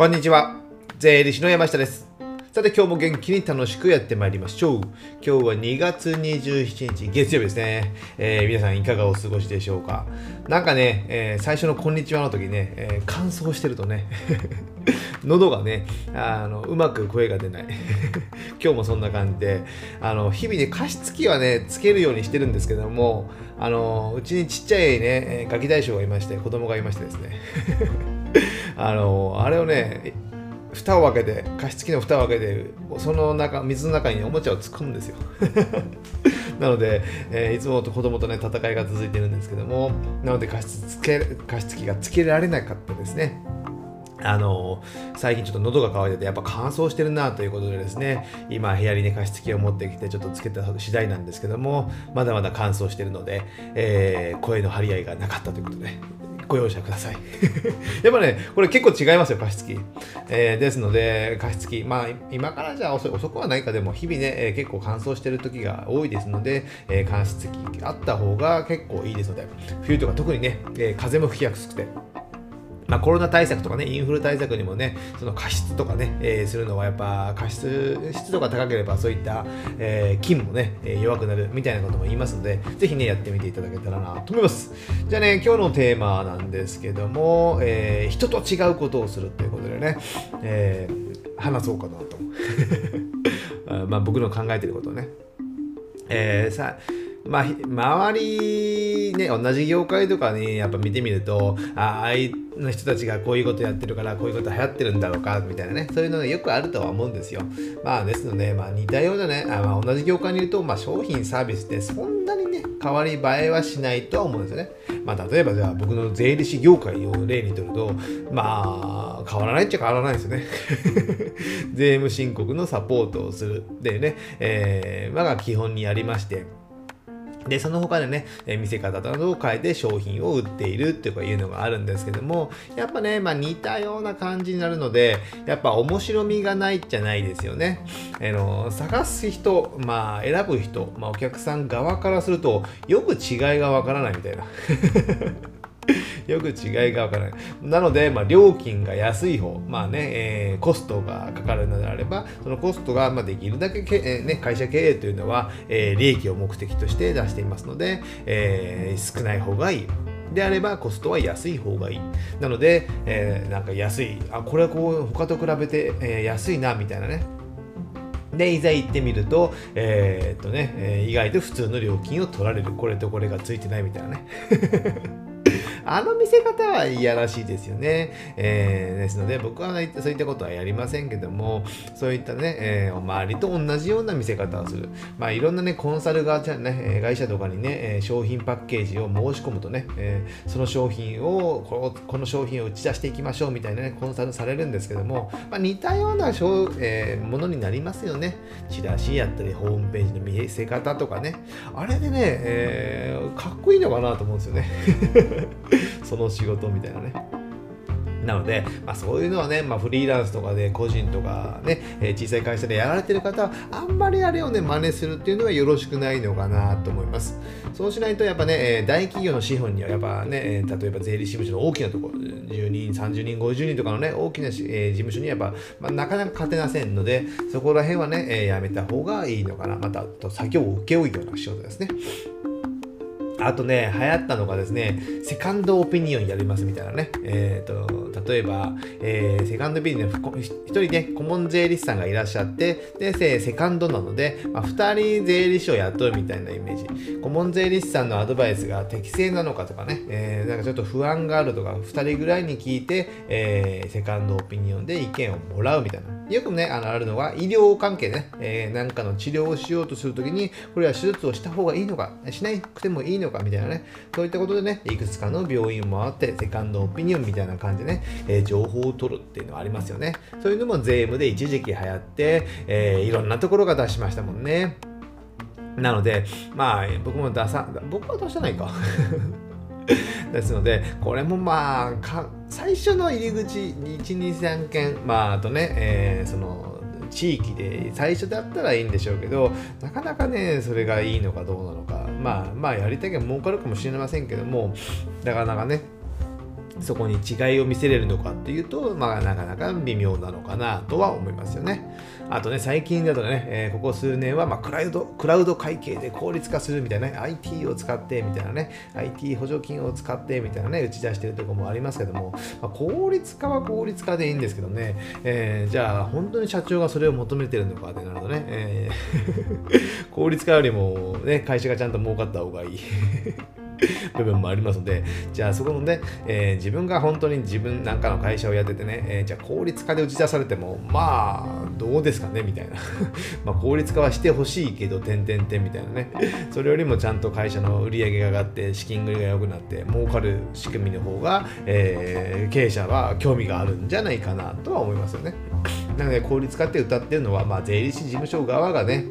こんにちは。税理士の山下です。さて今日も元気に楽しくやってまいりましょう。今日は2月27日月曜日ですね。えー、皆さんいかがお過ごしでしょうか。なんかね、えー、最初のこんにちはの時ね、えー、乾燥してるとね、喉がねあのうまく声が出ない 今日もそんな感じであの日々ね加湿器はねつけるようにしてるんですけどもあのうちにちっちゃいねガキ大将がいまして子供がいましてですね あのあれをね蓋を開けて加湿器の蓋を開けてその中水の中におもちゃを突っ込むんですよ。なので、えー、いつもと子供とね戦いが続いてるんですけどもなので加湿つけ加湿器がつけられなかったですね。あの最近ちょっと喉が渇いててやっぱ乾燥してるなということでですね今部屋にね加湿器を持ってきてちょっとつけた次第なんですけどもまだまだ乾燥してるので、えー、声の張り合いがなかったということで。ご容赦ください。やっぱねこれ結構違いますよ加湿器、えー、ですので加湿器。まあ今からじゃ遅遅くはないかでも日々ね、えー、結構乾燥してる時が多いですので、えー、加湿器あった方が結構いいですので冬とか特にね、え風も吹きやすくて。まあ、コロナ対策とかね、インフル対策にもね、その加湿とかね、えー、するのはやっぱ加湿、湿度が高ければそういった、えー、菌もね、え、弱くなるみたいなことも言いますので、ぜひね、やってみていただけたらなと思います。じゃあね、今日のテーマなんですけども、えー、人と違うことをするということでね、えー、話そうかなと。まあ僕の考えてることをね。えー、さまあ、周りね、同じ業界とかね、やっぱ見てみると、ああいの人たちがこういうことやってるから、こういうこと流行ってるんだろうか、みたいなね、そういうのがよくあるとは思うんですよ。まあ、ですので、まあ、似たようなね、あまあ、同じ業界にいると、まあ、商品、サービスってそんなにね、変わり映えはしないとは思うんですよね。まあ、例えばじゃあ、僕の税理士業界を例にとると、まあ、変わらないっちゃ変わらないですよね。税務申告のサポートをする。でね、えー、まあ、基本にありまして、で、その他でね、え見せ方などを変えて商品を売っているっていうのがあるんですけども、やっぱね、まあ似たような感じになるので、やっぱ面白みがないじゃないですよね。あの、探す人、まあ選ぶ人、まあお客さん側からすると、よく違いがわからないみたいな。よく違いがわからない。なので、まあ、料金が安い方、まあね、えー、コストがかかるのであれば、そのコストが、まあ、できるだけ、えー、ね、会社経営というのは、えー、利益を目的として出していますので、えー、少ない方がいい。であればコストは安い方がいい。なので、えー、なんか安い、あ、これはこう他と比べて、えー、安いなみたいなね。で、いざ行ってみると、えー、っとね、えー、意外と普通の料金を取られる。これとこれがついてないみたいなね。あの見せ方はいやらしいですよね。えー、ですので、僕はそういったことはやりませんけども、そういったね、えー、周りと同じような見せ方をする。まあ、いろんなね、コンサルが、じゃね、会社とかにね、商品パッケージを申し込むとね、えー、その商品をこの、この商品を打ち出していきましょうみたいなね、コンサルされるんですけども、まあ、似たような、えー、ものになりますよね。チラシやったり、ホームページの見せ方とかね。あれでね、えー、かっこいいのかなと思うんですよね。その仕事みたいなね。なので、まあ、そういうのはね、まあ、フリーランスとかで個人とかね、えー、小さい会社でやられてる方は、あんまりあれをね、真似するっていうのはよろしくないのかなと思います。そうしないと、やっぱね、えー、大企業の資本には、やっぱね、えー、例えば税理士事務所の大きなところ、10人、30人、50人とかのね、大きな、えー、事務所にやっぱ、まあ、なかなか勝てませんので、そこら辺はね、えー、やめた方がいいのかな。また、あと先を請け負うような仕事ですね。あとね、流行ったのがですね、セカンドオピニオンやりますみたいなね。えっ、ー、と、例えば、えー、セカンドオピニオン、一人ね、顧問税理士さんがいらっしゃって、で、セカンドなので、まあ、二人税理士を雇うみたいなイメージ。顧問税理士さんのアドバイスが適正なのかとかね、えー、なんかちょっと不安があるとか、二人ぐらいに聞いて、えー、セカンドオピニオンで意見をもらうみたいな。よくね、あの、あるのは医療関係ね、えー、なんかの治療をしようとするときに、これは手術をした方がいいのか、しなくてもいいのかみたいなね、そういったことでね、いくつかの病院を回って、セカンドオピニオンみたいな感じでね、えー、情報を取るっていうのはありますよね。そういうのも税務で一時期流行って、えー、いろんなところが出しましたもんね。なので、まあ、僕も出さ、僕は出してないか。ですので、これもまあ、か最初の入り口、1、2、3件、まあ、あとね、えー、その、地域で最初だったらいいんでしょうけどなかなかねそれがいいのかどうなのかまあまあやりたいけど儲かるかもしれませんけどもなかなかねそこに違いを見せれるのかっていうと、まあ、なかなか微妙なのかなとは思いますよね。あとね、最近だとね、えー、ここ数年は、まあ、クラウド、クラウド会計で効率化するみたいなね、IT を使ってみたいなね、IT 補助金を使ってみたいなね、打ち出してるとこもありますけども、まあ、効率化は効率化でいいんですけどね、えー、じゃあ、本当に社長がそれを求めてるのかってなるとね、えー、効率化よりも、ね、会社がちゃんと儲かった方がいい。部分もありますので、じゃあそこのね、えー、自分が本当に自分なんかの会社をやっててね、えー、じゃあ効率化で打ち出されても、まあ、どうですかねみたいな。ま、効率化はしてほしいけど、点々点みたいなね。それよりもちゃんと会社の売り上げが上がって、資金繰りが良くなって、儲かる仕組みの方が、えー、経営者は興味があるんじゃないかなとは思いますよね。なので、効率化って歌ってるのは、まあ、税理士事務所側がね、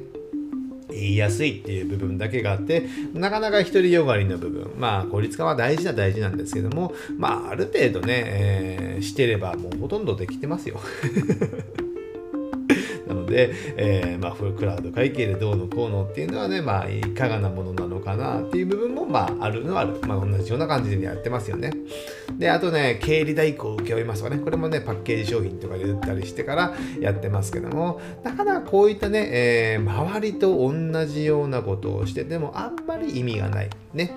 言いやすいっていう部分だけがあってなかなか独りよがりの部分まあ効率化は大事な大事なんですけどもまあある程度ね、えー、してればもうほとんどできてますよ なので、えー、まあ、クラウド会計でどうのこうのっていうのはね、まあ、いかがなものなのかなっていう部分も、まあ、あるのはある。まあ、同じような感じでやってますよね。で、あとね、経理代行を請け負いますとかね、これもね、パッケージ商品とかで売ったりしてからやってますけども、なかなかこういったね、えー、周りと同じようなことをしてても、あんまり意味がない。ね。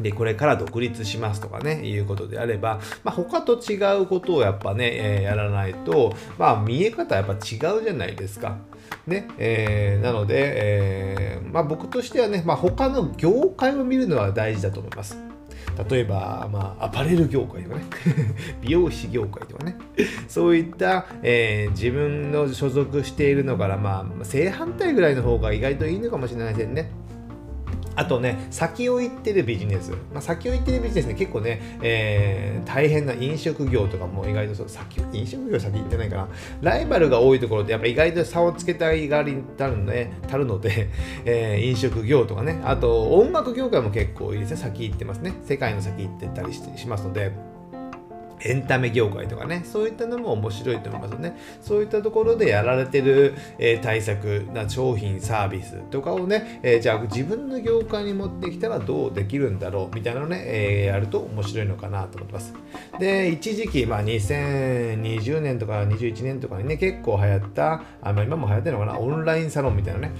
で、これから独立しますとかね、いうことであれば、まあ、他と違うことをやっぱね、えー、やらないと、まあ、見え方やっぱ違うじゃないですか。ね、えー、なので、えー、まあ、僕としてはね、まあ、他の業界を見るのは大事だと思います。例えば、まあ、アパレル業界とかね、美容師業界とかね、そういった、えー、自分の所属しているのから、まあ、正反対ぐらいの方が意外といいのかもしれませんね。あとね、先を行ってるビジネス。まあ、先を行ってるビジネスね、結構ね、えー、大変な飲食業とかも意外とそう、先、飲食業先行ってないかな。ライバルが多いところってやっぱ意外と差をつけたいがりになるので、たるので、えー、飲食業とかね、あと音楽業界も結構いいですね、先行ってますね。世界の先行ってたりしますので、エンタメ業界とかね、そういったのも面白いと思いますよね。そういったところでやられてる、えー、対策な商品、サービスとかをね、えー、じゃあ自分の業界に持ってきたらどうできるんだろうみたいなのね、えー、やると面白いのかなと思ってます。で、一時期、まあ、2020年とか21年とかにね、結構流行った、あまあ、今も流行ってるのかな、オンラインサロンみたいなね、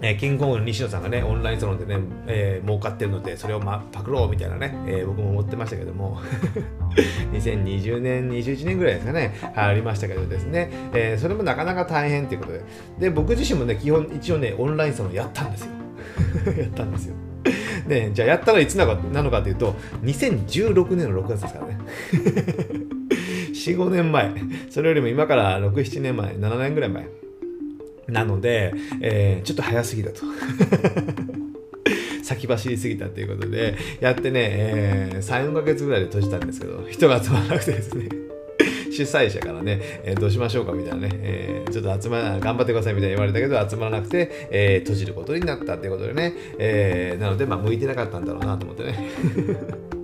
えー、キングコングの西野さんがね、オンラインサロンでね、えー、儲かってるので、それを、ま、パクろうみたいなね、えー、僕も思ってましたけども、2020年、21年ぐらいですかね、ありましたけどですね、えー、それもなかなか大変ということで、で、僕自身もね、基本、一応ね、オンラインサロンやったんですよ。やったんですよ。で、じゃあやったらいつなのかなのかというと、2016年の6月ですからね。4、5年前。それよりも今から6、7年前、7年ぐらい前。なので、えー、ちょっと早すぎたと。先走りすぎたということで、やってね、えー、3、4ヶ月ぐらいで閉じたんですけど、人が集まらなくてですね。主催者からね、えー、どうしましょうかみたいなね、えー、ちょっと集まら頑張ってくださいみたいに言われたけど、集まらなくて、えー、閉じることになったっていうことでね、え、なので、まあ、向いてなかったんだろうなと思ってね。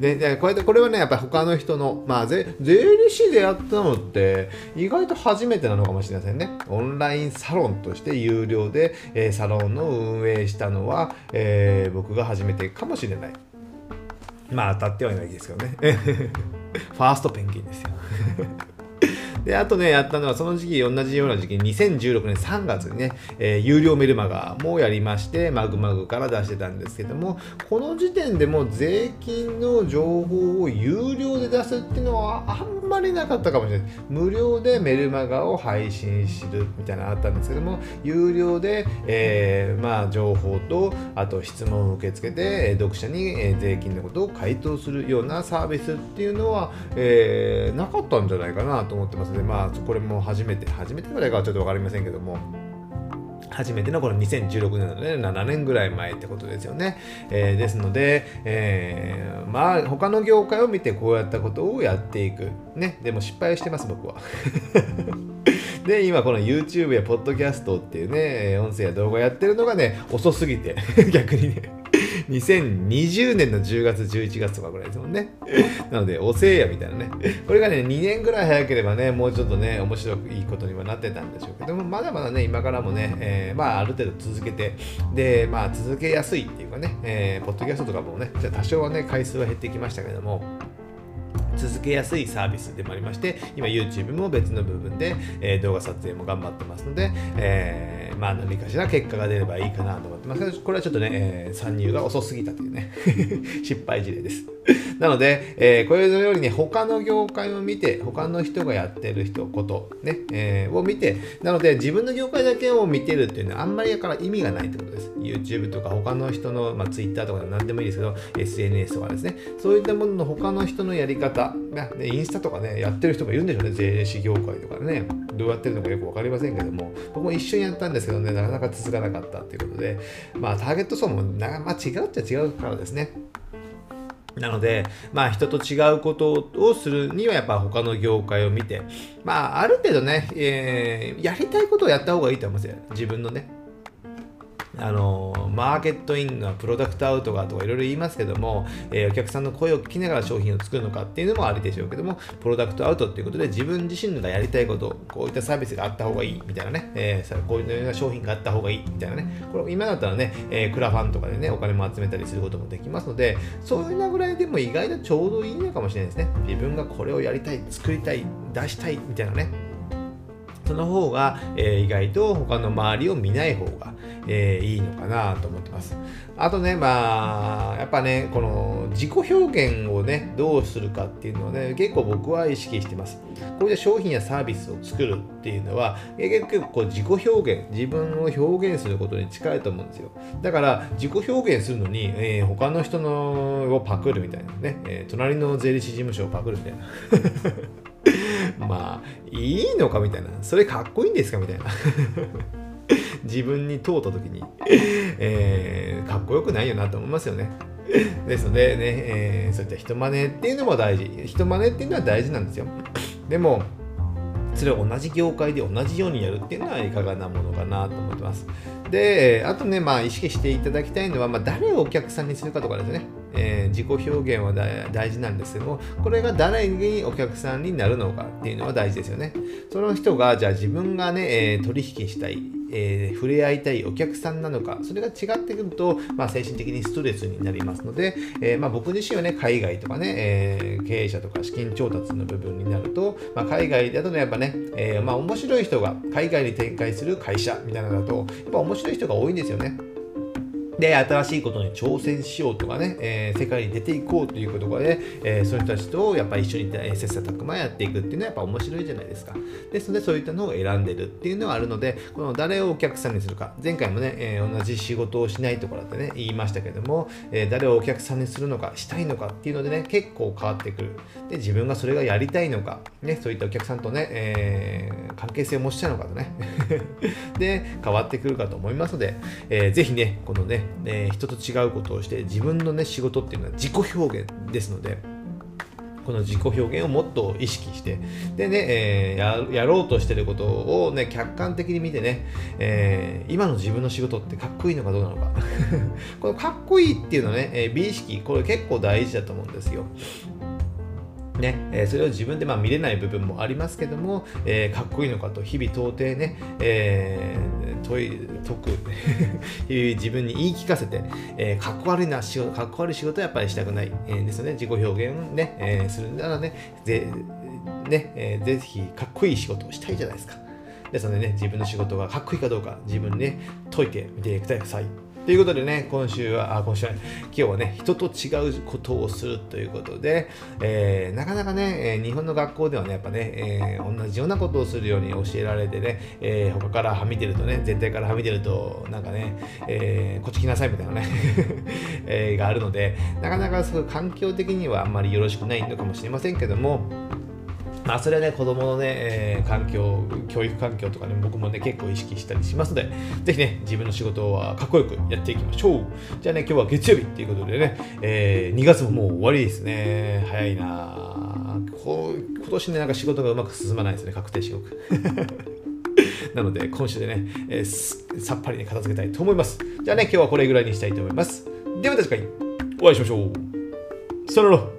で、でこれこれはね、やっぱり他の人の、まあ税、税理士でやったのって、意外と初めてなのかもしれませんね。オンラインサロンとして有料で、えー、サロンの運営したのは、えー、僕が初めてかもしれない。まあ当たってはいないですけどね。ファーストペンギンですよ。で、あとね、やったのは、その時期、同じような時期に2016年3月にね、えー、有料メルマガもやりまして、マグマグから出してたんですけども、この時点でも税金の情報を有料で出すっていうのはあんまりなかったかもしれない。無料でメルマガを配信するみたいなのあったんですけども、有料で、えー、まあ、情報と、あと質問を受け付けて、読者に、え税金のことを回答するようなサービスっていうのは、えー、なかったんじゃないかなと思ってますので、まあ、これも初めて、初めてぐらいかはちょっと分かりませんけども、初めてのこの2016年なので、7年ぐらい前ってことですよね。えー、ですので、えー、まあ他の業界を見てこうやったことをやっていく。ね。でも失敗してます、僕は。で、今この YouTube や Podcast っていうね、音声や動画やってるのがね、遅すぎて 逆にね2020年の10月、11月とかぐらいですもんね。なので、おせいやみたいなね。これがね、2年ぐらい早ければね、もうちょっとね、面白くいいことにはなってたんでしょうけども、まだまだね、今からもね、えー、まあ、ある程度続けて、で、まあ、続けやすいっていうかね、えー、ポッドキャストとかもね、じゃ多少はね、回数は減ってきましたけども、続けやすいサービスでもありまして、今 YouTube も別の部分で、えー、動画撮影も頑張ってますので、え、まあ何かしら結果が出ればいいかなと思ってますけど、これはちょっとね、えー、参入が遅すぎたというね、失敗事例です。なので、えー、これのようにね、他の業界を見て、他の人がやってる人、こと、ね、えー、を見て、なので自分の業界だけを見てるっていうのはあんまりだから意味がないってことです。YouTube とか他の人の、まあ、Twitter とかでも何でもいいですけど、SNS とかですね、そういったものの他の人のやり方、ね、インスタとかね、やってる人もいるんでしょうね、税理士業界とかね、どうやってるのかよくわかりませんけども、僕も一緒にやったんですけどね、なかなか続かなかったっていうことで、まあターゲット層もな、まあ、違うっちゃ違うからですね。なので、まあ人と違うことをするにはやっぱ他の業界を見て、まあある程度ね、えー、やりたいことをやった方がいいと思うんですよ。自分のね。あのマーケットインがプロダクトアウトがとかいろいろ言いますけども、えー、お客さんの声を聞きながら商品を作るのかっていうのもありでしょうけども、プロダクトアウトっていうことで自分自身がやりたいこと、こういったサービスがあった方がいいみたいなね、えー、こういうような商品があった方がいいみたいなね、これ今だったらね、えー、クラファンとかでね、お金も集めたりすることもできますので、そういうなぐらいでも意外とちょうどいいのかもしれないですね。自分がこれをやりたい、作りたい、出したいみたいなね。その方が、えー、意外と他の周りを見ない方が、えー、いいのかなと思ってます。あとね、まあ、やっぱね、この自己表現をね、どうするかっていうのをね、結構僕は意識してます。こういった商品やサービスを作るっていうのは、結構自己表現、自分を表現することに近いと思うんですよ。だから、自己表現するのに、えー、他の人のをパクるみたいなね、えー、隣の税理士事務所をパクるみたいな。まあ、いいのかみたいな。それかっこいいんですかみたいな。自分に問うた時に、えー、かっこよくないよなと思いますよね。ですのでね、えー、そういった人真似っていうのも大事。人真似っていうのは大事なんですよ。でも、それを同じ業界で同じようにやるっていうのはいかがなものかなと思ってます。で、あとね、まあ、意識していただきたいのは、まあ、誰をお客さんにするかとかですね。えー、自己表現は大事なんですけども、これが誰にお客さんになるのかっていうのは大事ですよね。その人が、じゃあ自分がね、えー、取引したい、えー、触れ合いたいお客さんなのか、それが違ってくると、まあ、精神的にストレスになりますので、えー、まあ、僕自身はね、海外とかね、えー、経営者とか資金調達の部分になると、まあ、海外だとね、やっぱね、えま、面白い人が海外に展開する会社みたいなのだと、やっぱ面白い人が多いんですよね。で、新しいことに挑戦しようとかね、えー、世界に出ていこうということで、えー、そういう人たちとやっぱ一緒に、えー、切磋琢磨やっていくっていうのはやっぱ面白いじゃないですか。ですので、そういったのを選んでるっていうのはあるので、この誰をお客さんにするか、前回もね、えー、同じ仕事をしないところってね、言いましたけども、えー、誰をお客さんにするのか、したいのかっていうのでね、結構変わってくる。で、自分がそれがやりたいのか、ね、そういったお客さんとね、えー、関係性を持ちたいのかとね、で、変わってくるかと思いますので、えー、ぜひね、このね、えー、人と違うことをして自分のね仕事っていうのは自己表現ですのでこの自己表現をもっと意識してでね、えー、やろうとしてることをね客観的に見てね、えー、今の自分の仕事ってかっこいいのかどうなのか。このかっこいいっていうのはね、え、美意識これ結構大事だと思うんですよ。ねえ、それを自分でまあ見れない部分もありますけども、えー、かっこいいのかと日々到底ね、えー、問い解く 自分に言い聞かせて、えー、かっこ悪いな仕事かっこ悪い仕事はやっぱりしたくない、えー、ですので自己表現ね、えー、するならねぜね、えー、ぜひかっこいい仕事をしたいじゃないですか。ですのでね。自分の仕事がかっこいいかどうか自分にね解いてみてください。ということでね、今週は、あ、今週は、今日はね、人と違うことをするということで、えー、なかなかね、え日本の学校ではね、やっぱね、えー、同じようなことをするように教えられてね、えー、他からはみ出るとね、全体からはみ出ると、なんかね、え、こっち来なさいみたいなね え、があるので、なかなかそう環境的にはあんまりよろしくないのかもしれませんけども、まあ、それはね、子供のね、えー、環境、教育環境とかね、僕もね、結構意識したりしますので、ぜひね、自分の仕事はかっこよくやっていきましょう。じゃあね、今日は月曜日っていうことでね、えー、2月ももう終わりですね。早いなこう今年ね、なんか仕事がうまく進まないですね、確定申告。なので、今週でね、えー、さっぱりね、片付けたいと思います。じゃあね、今日はこれぐらいにしたいと思います。ではまた次回お会いしましょうさよなら